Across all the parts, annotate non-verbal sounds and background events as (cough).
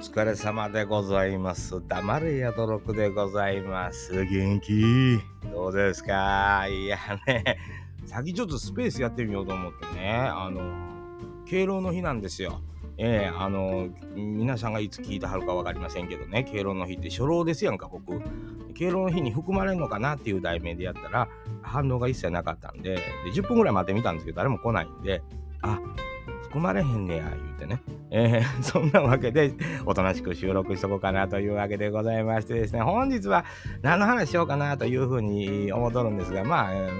疲れ様でございます。黙れやどろくでございます。元気？どうですか？いやね、先ちょっとスペースやってみようと思ってね、あの、敬老の日なんですよ。ええー、あの、皆さんがいつ聞いてはるか分かりませんけどね、敬老の日って初老ですやんか、僕。敬老の日に含まれるのかなっていう題名でやったら、反応が一切なかったんで、で10分ぐらい待ってみたんですけど、誰も来ないんで、あ、含まれへんねや、言うてね。えー、(laughs) そんなわけで、おとなしく収録しとこうかなというわけでございましてですね、本日は何の話しようかなというふうに思っとるんですが、まあ、え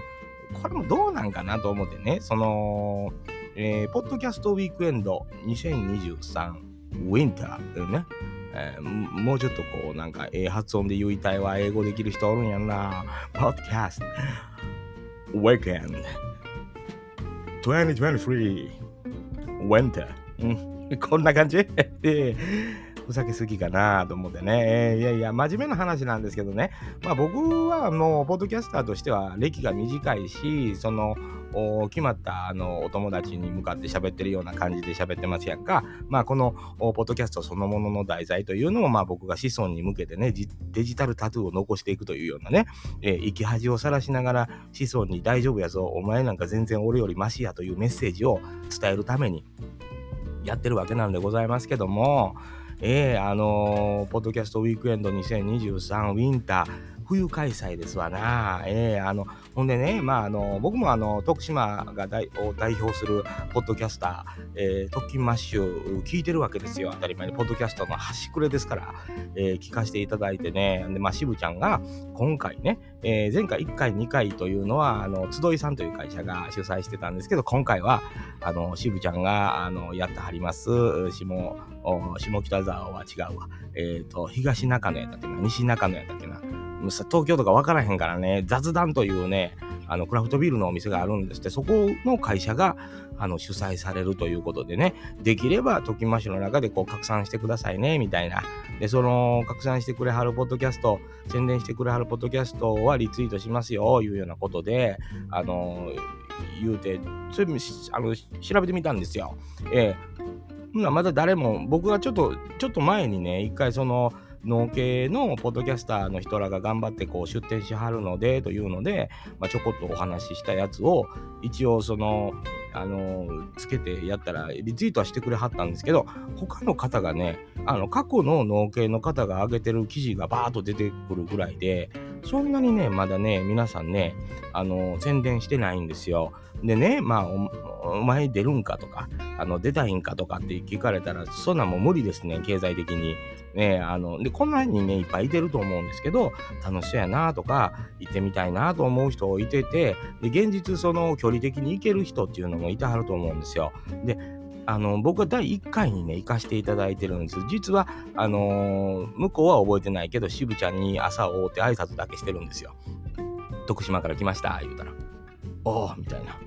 ー、これもどうなんかなと思ってね、その、えー、ポッドキャストウィークエンド2023ウィンターというね、えー、もうちょっとこう、なんか、ええ発音で言いたいわ、英語できる人おるんやんな。ポッドキャスト、ウィークエンド2023 winter。うん、こんな感じ？(laughs) ふざけすぎかなと思ってね。えー、いやいや、真面目な話なんですけどね。まあ僕はもう、ポッドキャスターとしては歴が短いし、その、決まったあのお友達に向かって喋ってるような感じで喋ってますやんか。まあこのポッドキャストそのものの題材というのもまあ僕が子孫に向けてねデジタルタトゥーを残していくというようなね、えー、生き恥をさらしながら子孫に大丈夫やぞお前なんか全然俺よりマシやというメッセージを伝えるためにやってるわけなんでございますけどもえー、あのー、ポッドキャストウィークエンド2023ウィンター冬開催ですわな。えー、あの、ほんでね、まあ、あの、僕もあの、徳島が代を代表するポッドキャスター、えー、特勤マッシュ聞いてるわけですよ。当たり前に、ポッドキャストの端くれですから、えー、聞かせていただいてね。で、まあ、渋ちゃんが今回ね、えー、前回1回、2回というのは、あの、集いさんという会社が主催してたんですけど、今回は、あの、渋ちゃんが、あの、やってはります、下、下北沢は違うわ。えっ、ー、と、東中野やったっけな、西中野やったっけな。東京とか分からへんからね、雑談というね、あのクラフトビールのお店があるんですって、そこの会社があの主催されるということでね、できれば、ときましの中でこう拡散してくださいね、みたいな。で、その拡散してくれはるポッドキャスト、宣伝してくれはるポッドキャストはリツイートしますよ、いうようなことで、あの言うて、それあの調べてみたんですよ。ええまだ誰も、僕がちょっと、ちょっと前にね、一回その、農系のポッドキャスターの人らが頑張ってこう出展しはるのでというので、まあ、ちょこっとお話ししたやつを一応そのあのつけてやったらリツイートはしてくれはったんですけど他の方がねあの過去の農系の方が上げてる記事がバーッと出てくるぐらいでそんなにねまだね皆さんねあの宣伝してないんですよ。でねまあお前出るんかとかあの出たいんかとかって聞かれたらそんなんも無理ですね経済的に。ね、あの、で、こんなにね、いっぱいいてると思うんですけど、楽しそうやなとか、行ってみたいなと思う人いてて、で、現実その距離的に行ける人っていうのもいてはると思うんですよ。で、あの、僕は第1回にね、行かせていただいてるんです。実は、あのー、向こうは覚えてないけど、渋ちゃんに朝を追って挨拶だけしてるんですよ。徳島から来ました、言うたら。おおみたいな。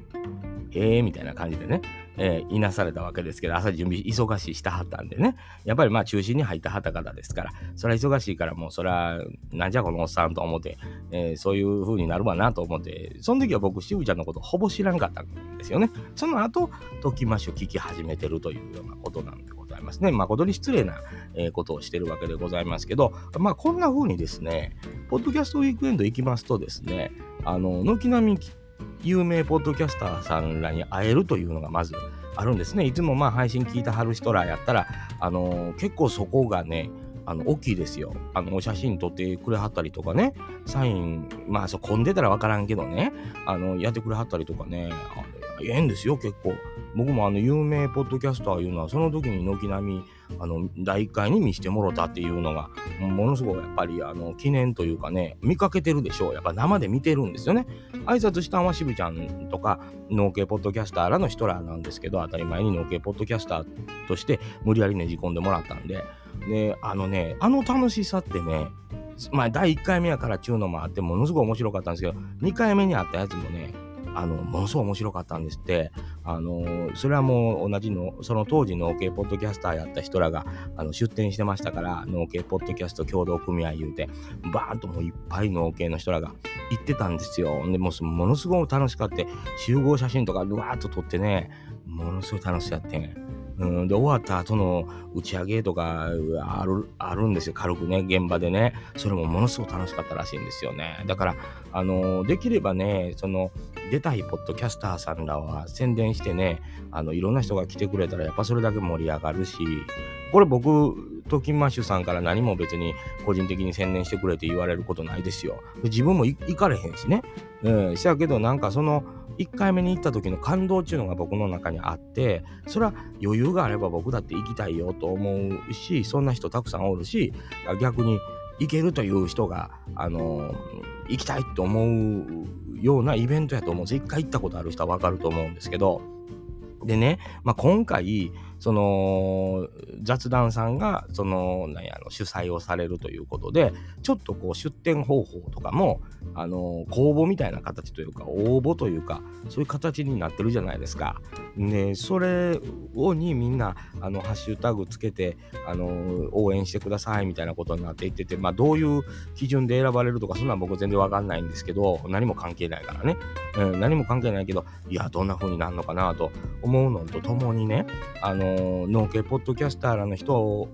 へえみたいな感じでね。えー、いなされたわけですけど、朝準備忙しいしたはったんでね、やっぱりまあ中心に入ったはった方ですから、それは忙しいからもうそれは、なんじゃこのおっさんと思って、えー、そういう風になるわなと思って、その時は僕、渋ちゃんのことほぼ知らんかったんですよね。その後、ときましを聞き始めてるというようなことなんでございますね。誠に失礼な、えー、ことをしてるわけでございますけど、まあこんな風にですね、ポッドキャストウィークエンド行きますとですね、あの、軒並み有名ポッドキャスターさんらに会えるというのがまずあるんですね。いつもまあ配信聞いてはる人らやったら、あのー、結構そこがね、あの大きいですよ。あの、お写真撮ってくれはったりとかね、サイン、まあ、そ、混んでたらわからんけどね、あの、やってくれはったりとかね、ええんですよ、結構。僕もあの、有名ポッドキャスターいうのは、その時に軒並み、あの、第1回に見してもろたっていうのが、ものすごくやっぱり、あの、記念というかね、見かけてるでしょう。やっぱ生で見てるんですよね。挨拶したんは渋ちゃんとか、農系ポッドキャスターらの人らなんですけど、当たり前に農系ポッドキャスターとして無理やりねじ込んでもらったんで、で、あのね、あの楽しさってね、まあ、第1回目やからちゅうのもあって、ものすごい面白かったんですけど、2回目にあったやつもね、あの、ものすごい面白かったんですって。あの、それはもう同じの、その当時農系ポッドキャスターやった人らが、あの、出展してましたから、農系ポッドキャスト共同組合言うて、バーンともういっぱい農系の人らが行ってたんですよ。で、もうものすごい楽しかって、集合写真とかうわーっと撮ってね、ものすごい楽しかってね。うん、で、終わった後の打ち上げとかある、あるんですよ。軽くね、現場でね。それもものすごく楽しかったらしいんですよね。だから、あの、できればね、その、出たいポッドキャスターさんらは宣伝してね、あの、いろんな人が来てくれたら、やっぱそれだけ盛り上がるし、これ僕、トキンマッシュさんから何も別に個人的に宣伝してくれって言われることないですよ。自分も行かれへんしね。うん。しやけど、なんかその、1回目に行った時の感動っていうのが僕の中にあってそれは余裕があれば僕だって行きたいよと思うしそんな人たくさんおるし逆に行けるという人があの行きたいと思うようなイベントやと思うんです。一回行ったことある人は分かると思うんですけど。でね、まあ、今回その雑談さんがそのなんやの主催をされるということでちょっとこう出店方法とかもあの公募みたいな形というか応募というかそういう形になってるじゃないですか。ねそれをにみんなあのハッシュタグつけてあの応援してくださいみたいなことになっていっててまあどういう基準で選ばれるとかそんなん僕全然わかんないんですけど何も関係ないからね、うん、何も関係ないけどいやどんな風になるのかなと思うのとともにねあの農系ポッドキャスターらの人を、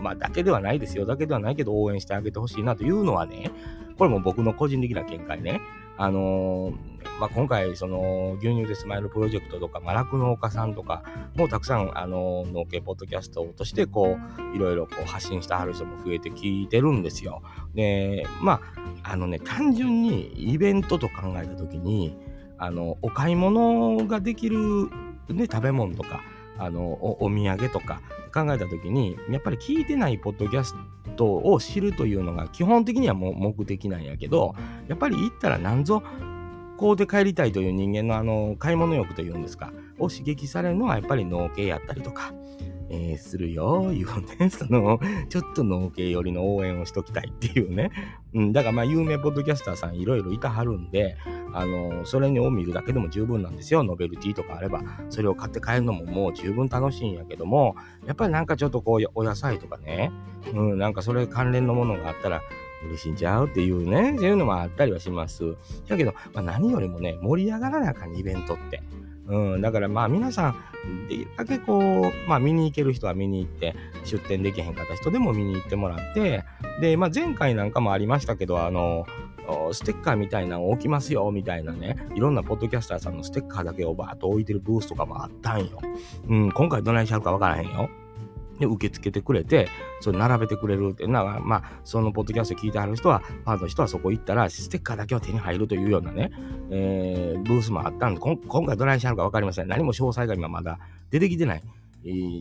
まあ、だけではないですよ、だけではないけど応援してあげてほしいなというのはね、これも僕の個人的な見解ね。あの、まあ、今回、その、牛乳でスマイルプロジェクトとか、まあ、酪農家さんとか、もうたくさん、あのー、農系ポッドキャストとして、こう、いろいろこう発信してはる人も増えてきてるんですよ。で、まあ、あのね、単純にイベントと考えたときに、あの、お買い物ができる、ね、食べ物とか、あのお土産とか考えた時にやっぱり聞いてないポッドキャストを知るというのが基本的にはもう目的なんやけどやっぱり行ったら何ぞこうで帰りたいという人間のあの買い物欲というんですかを刺激されるのはやっぱり農系やったりとかえー、するよ、いうね、その、ちょっと農系寄りの応援をしときたいっていうね。うん、だからまあ、有名ポッドキャスターさんいろいろいたはるんで、あの、それを見るだけでも十分なんですよ。ノベルティとかあれば、それを買って帰るのももう十分楽しいんやけども、やっぱりなんかちょっとこう、お野菜とかね、うん、なんかそれ関連のものがあったら、嬉しんちゃうっていうね、そういうのもあったりはします。だけど、まあ、何よりもね、盛り上がらなあかん、イベントって。うん、だからまあ皆さん、できるだけこう、まあ見に行ける人は見に行って、出店できへんかった人でも見に行ってもらって、で、まあ前回なんかもありましたけど、あの、ステッカーみたいなの置きますよ、みたいなね、いろんなポッドキャスターさんのステッカーだけをバーッと置いてるブースとかもあったんよ。うん、今回どないしちゃうかわからへんよ。で、受け付けてくれて、それ並べてくれるっていうのは、まあ、そのポッドキャスト聞いてはる人は、ファンの人はそこ行ったら、ステッカーだけは手に入るというようなね、えー、ブースもあったんで、今回どないしはるか分かりません。何も詳細が今まだ出てきてない。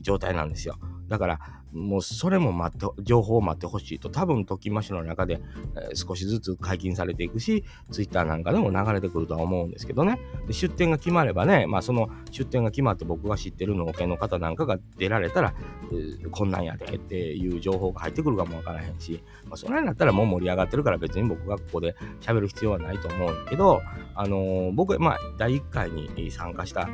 状態なんですよ。だから、もうそれも待って、情報を待ってほしいと、多分、トキマッシュの中で、えー、少しずつ解禁されていくし、ツイッターなんかでも流れてくるとは思うんですけどね。で出店が決まればね、まあその出店が決まって僕が知ってる農家の方なんかが出られたら、えー、こんなんやでっていう情報が入ってくるかもわからへんし、まあ、それになったらもう盛り上がってるから別に僕がここで喋る必要はないと思うんけど、あのー、僕、まあ第1回に参加した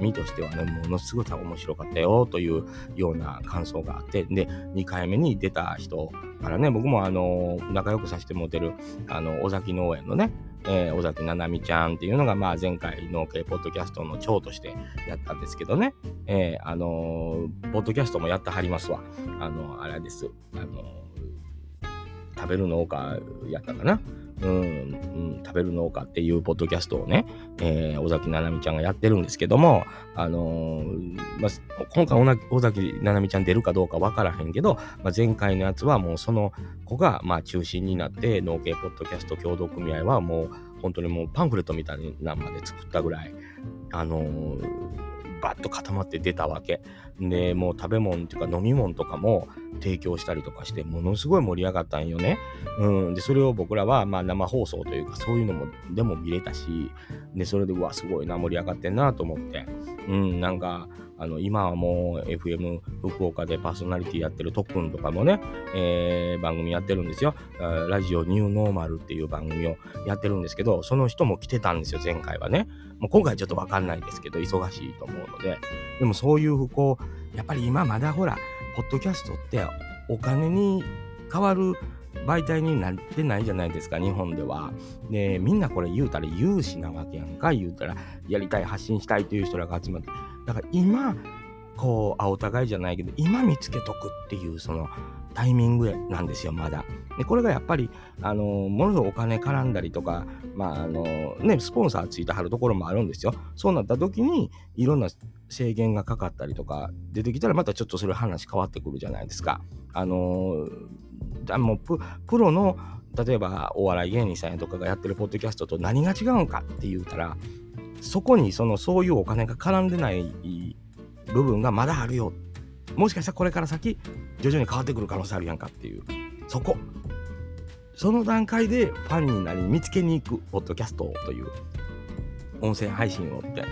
身としてはね、ものすごく面白かったよというような感想があって、で、2回目に出た人からね、僕もあの、仲良くさせてもてる、あの、尾崎農園のね、えー、尾崎ななみちゃんっていうのが、まあ、前回の系ポッドキャストの長としてやったんですけどね、えー、あのー、ポッドキャストもやってはりますわ。あの、あれです。あの食べる農家やったかな。うん、うん、食べる農家っていうポッドキャストをね、えー、尾崎ななみちゃんがやってるんですけども、あのー、まあ、今回尾崎ななみちゃん出るかどうかわからへんけど、まあ、前回のやつはもうその子がまあ中心になって農系ポッドキャスト協同組合はもう本当にもうパンフレットみたいなのまで作ったぐらい、あのー、バッと固まって出たわけ。で、もう食べ物っていうか飲み物とかも提供したりとかして、ものすごい盛り上がったんよね。うん。で、それを僕らはまあ生放送というか、そういうのも、でも見れたし、で、それで、うわ、すごいな、盛り上がってんなと思って。うん、なんか、あの、今はもう FM 福岡でパーソナリティやってる特訓とかもね、えー、番組やってるんですよ。ラジオニューノーマルっていう番組をやってるんですけど、その人も来てたんですよ、前回はね。もう今回ちょっとわかんないですけど、忙しいと思うので。でもそういう、こう、やっぱり今まだほら、ポッドキャストってお金に変わる媒体になってないじゃないですか、日本では。で、みんなこれ言うたら有志なわけやんか、言うたら、やりたい、発信したいという人らが集まって。だから今、こう、あ、お互いじゃないけど、今見つけとくっていう、その、タイミングなんですよ、まだ。で、これがやっぱり、あの、ものすごくお金絡んだりとか、まあ、あの、ね、スポンサーついてはるところもあるんですよ。そうなった時に、いろんな制限がかかったりとか出てきたら、またちょっとそれ話変わってくるじゃないですか。あの、あもうプロの、例えばお笑い芸人さんやとかがやってるポッドキャストと何が違うんかって言うたら、そこにそのそういうお金が絡んでない部分がまだあるよ。もしかしたらこれから先徐々に変わってくる可能性あるやんかっていう。そこ。その段階でファンになり見つけに行くポッドキャストという音声配信をって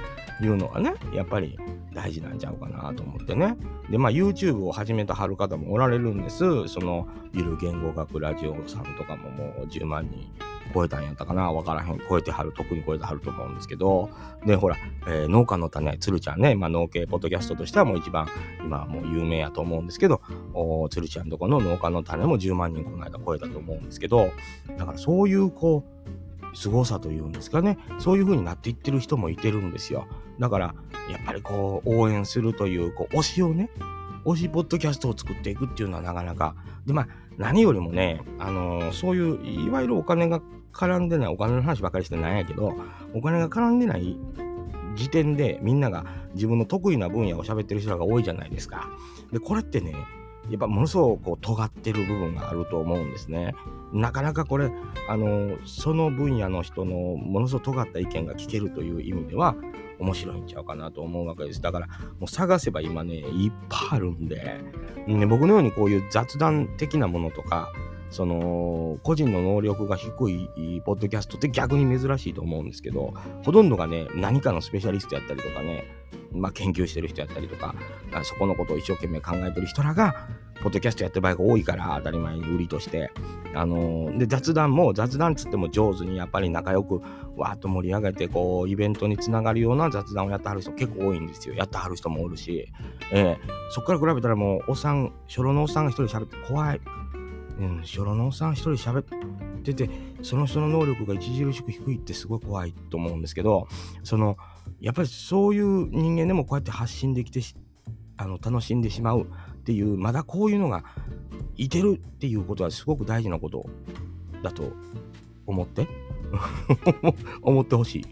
いうのはねやっぱり大事なんちゃうかなと思ってね。でまあ YouTube を始めたはる方もおられるんです。そのゆる言語学ラジオさんとかももう10万人超えたんやったかな。わからへん。超えてはる、特に超えてはると思うんですけど、で、ほら、えー、農家の種、鶴ちゃんね、まあ、農系ポッドキャストとしてはもう一番、今もう有名やと思うんですけど、お鶴ちゃんとこの農家の種も10万人この間超えたと思うんですけど、だからそういう、こう、凄さというんですかね、そういう風になっていってる人もいてるんですよ。だから、やっぱりこう、応援するという、こう、推しをね、推しポッドキャストを作っていくっていうのはなかなか、で、まあ、何よりもね、あのー、そういう、いわゆるお金が絡んでない、お金の話ばかりしてないんやけど、お金が絡んでない時点でみんなが自分の得意な分野を喋ってる人が多いじゃないですか。で、これってね、やっぱものすごくこう尖ってる部分があると思うんですね。なかなかこれ、あの、その分野の人のものすごく尖った意見が聞けるという意味では面白いんちゃうかなと思うわけです。だから、もう探せば今ね、いっぱいあるんで、ね、僕のようにこういう雑談的なものとか、その個人の能力が低いポッドキャストって逆に珍しいと思うんですけどほとんどがね何かのスペシャリストやったりとかね、まあ、研究してる人やったりとかそこのことを一生懸命考えてる人らがポッドキャストやってる場合が多いから当たり前に売りとして。あのー、で雑談も雑談つっても上手にやっぱり仲良くわーっと盛り上げてこうイベントにつながるような雑談をやってはる人結構多いんですよ。やってはる人もおるし、えー、そっから比べたらもうおっさん初老のおっさんが一人喋って怖い。うん、初老のおっさん一人喋ってて、その人の能力が著しく低いってすごい怖いと思うんですけど、その、やっぱりそういう人間でもこうやって発信できてあの楽しんでしまうっていう、まだこういうのがいてるっていうことはすごく大事なことだと思って (laughs) 思ってほしい。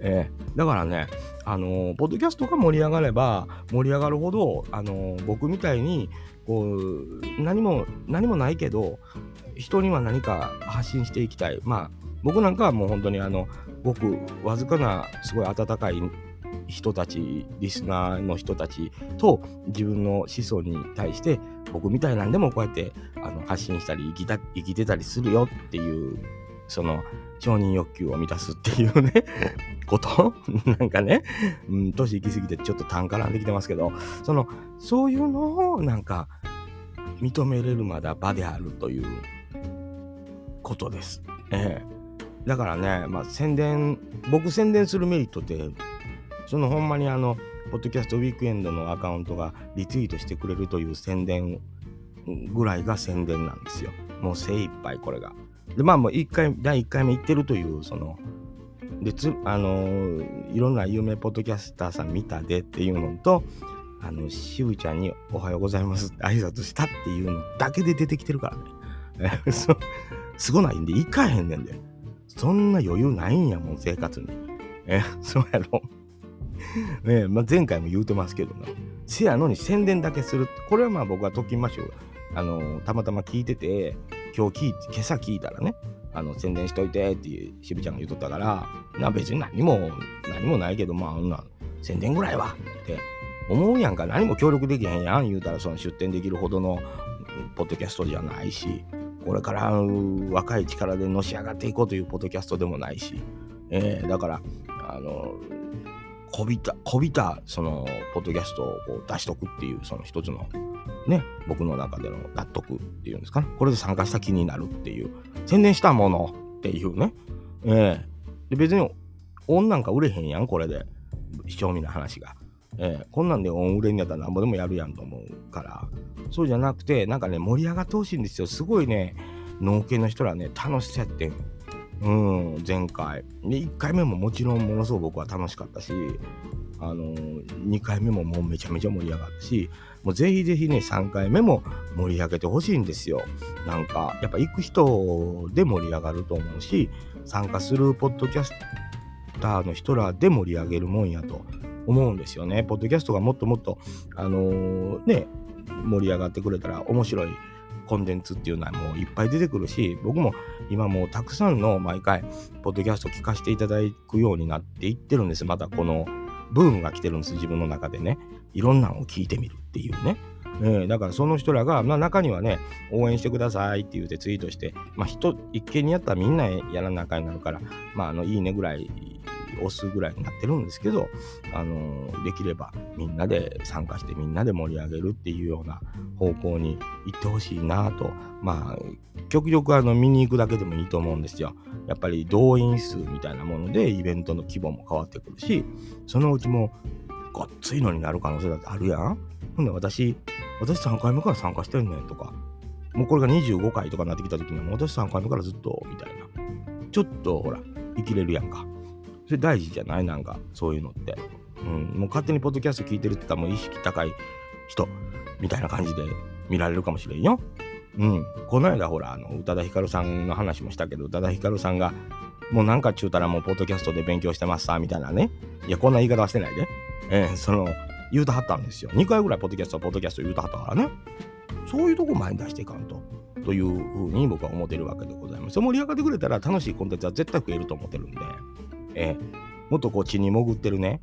えー、だからね、あのー、ポッドキャストが盛り上がれば盛り上がるほど、あのー、僕みたいにこう何も何もないけど人には何か発信していきたい。まあ僕なんかはもう本当にあのごくわずかなすごい温かい人たちリスナーの人たちと自分の子孫に対して僕みたいなんでもこうやってあの発信したり生きた生きてたりするよっていうその承認欲求を満たすっていうねこと (laughs) なんかね、うん、年行き過ぎてちょっと単価なんできてますけど、その、そういうのをなんか認めれるまだ場であるということです。ええだからね、まあ宣伝、僕宣伝するメリットって、そのほんまにあの、ポッドキャストウィークエンドのアカウントがリツイートしてくれるという宣伝ぐらいが宣伝なんですよ。もう精一杯これが。で、まあもう1回、第1回目行ってるという、その、で、つ、あのー、いろんな有名ポッドキャスターさん見たでっていうのと、あの、しぶちゃんにおはようございますって挨拶したっていうのだけで出てきてるからね。(laughs) そすごないんで、行かへんねんで。そんな余裕ないんやもん、生活に。え、そうやろ。(laughs) ねまあ、前回も言うてますけどね。せやのに宣伝だけする、これはまあ僕はときましょう。あのー、たまたま聞いてて、今日聞いて、今朝聞いたらね、あの宣伝しといてっていう渋ちゃんが言うとったからな別に何も何もないけどまあんな宣伝ぐらいはって思うやんか。何も協力できへんやん。言うたらその出店できるほどのポッドキャストじゃないしこれから若い力でのし上がっていこうというポッドキャストでもないし、えー、だからあのこびたこびたそのポッドキャストをこう出しとくっていうその一つのね、僕の中での納得っていうんですかね。これで参加した気になるっていう。宣伝したものっていうね。ええー、で、別に、恩なんか売れへんやん、これで。賞味の話が。えー、こんなんで恩売れんやったらなんぼでもやるやんと思うから。そうじゃなくて、なんかね、盛り上がってほしいんですよ。すごいね、農系の人らね、楽しそうやってん。うん、前回。で、1回目ももちろんものすごく僕は楽しかったし、あのー、2回目ももうめちゃめちゃ盛り上がったし、もうぜひぜひね、3回目も盛り上げてほしいんですよ。なんか、やっぱ行く人で盛り上がると思うし、参加するポッドキャスターの人らで盛り上げるもんやと思うんですよね。ポッドキャストがもっともっと、あのー、ね、盛り上がってくれたら面白いコンテンツっていうのはもういっぱい出てくるし、僕も今もうたくさんの毎回、ポッドキャスト聞かせていただくようになっていってるんです。またこのブームが来てるんです、自分の中でね。いろんなのを聞いてみるっていうね。えー、だからその人らが、まあ、中にはね、応援してくださいって言うてツイートして、まあ、人、一見にやったらみんなやらなあかんになるから、まあ、あの、いいねぐらい押すぐらいになってるんですけど、あのできればみんなで参加してみんなで盛り上げるっていうような方向に行ってほしいなと。まあ極力あの見に行くだけでもいいと思うんですよ。やっぱり動員数みたいなものでイベントの規模も変わってくるしそのうちもごっついのになる可能性だってあるやんほんで私私3回目から参加してんねんとかもうこれが25回とかになってきた時にはもう私3回目からずっとみたいなちょっとほら生きれるやんかそれ大事じゃない？なんか、そういうのって。うん、もう勝手にポッドキャスト聞いてるって言ったらもう意識高い人みたいな感じで見られるかもしれんよ。うん。この間ほら、あの、宇多田ヒカルさんの話もしたけど、宇多田ヒカルさんが、もうなんかちゅうたらもうポッドキャストで勉強してますさ、みたいなね。いや、こんな言い方はしてないで。えー、その、言うたはったんですよ。2回ぐらいポッドキャスト、はポッドキャスト言うたはったからね。そういうとこ前に出していかんと。というふうに僕は思ってるわけでございます。盛り上がってくれたら楽しいコンテンツは絶対増えると思ってるんで。えー、もっとこう地に潜ってるね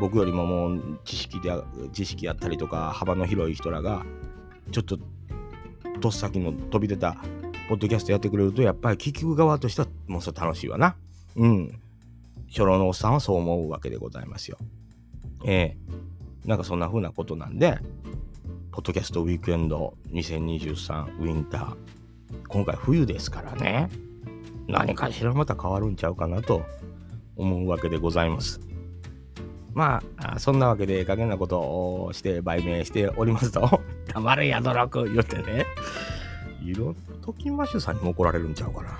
僕よりももう知識で知識やったりとか幅の広い人らがちょっととっさきの飛び出たポッドキャストやってくれるとやっぱり聞く側としてはもうそれ楽しいわなうん初老のおっさんはそう思うわけでございますよえー、なんかそんな風なことなんでポッドキャストウィークエンド2023ウィンター今回冬ですからね。何かしらまた変わるんちゃうかなと思うわけでございます。まあ、そんなわけで、加減なことをして売名しておりますと、(laughs) 黙れやどらく言ってね、いろんな、トキマッシュさんにも怒られるんちゃうかな。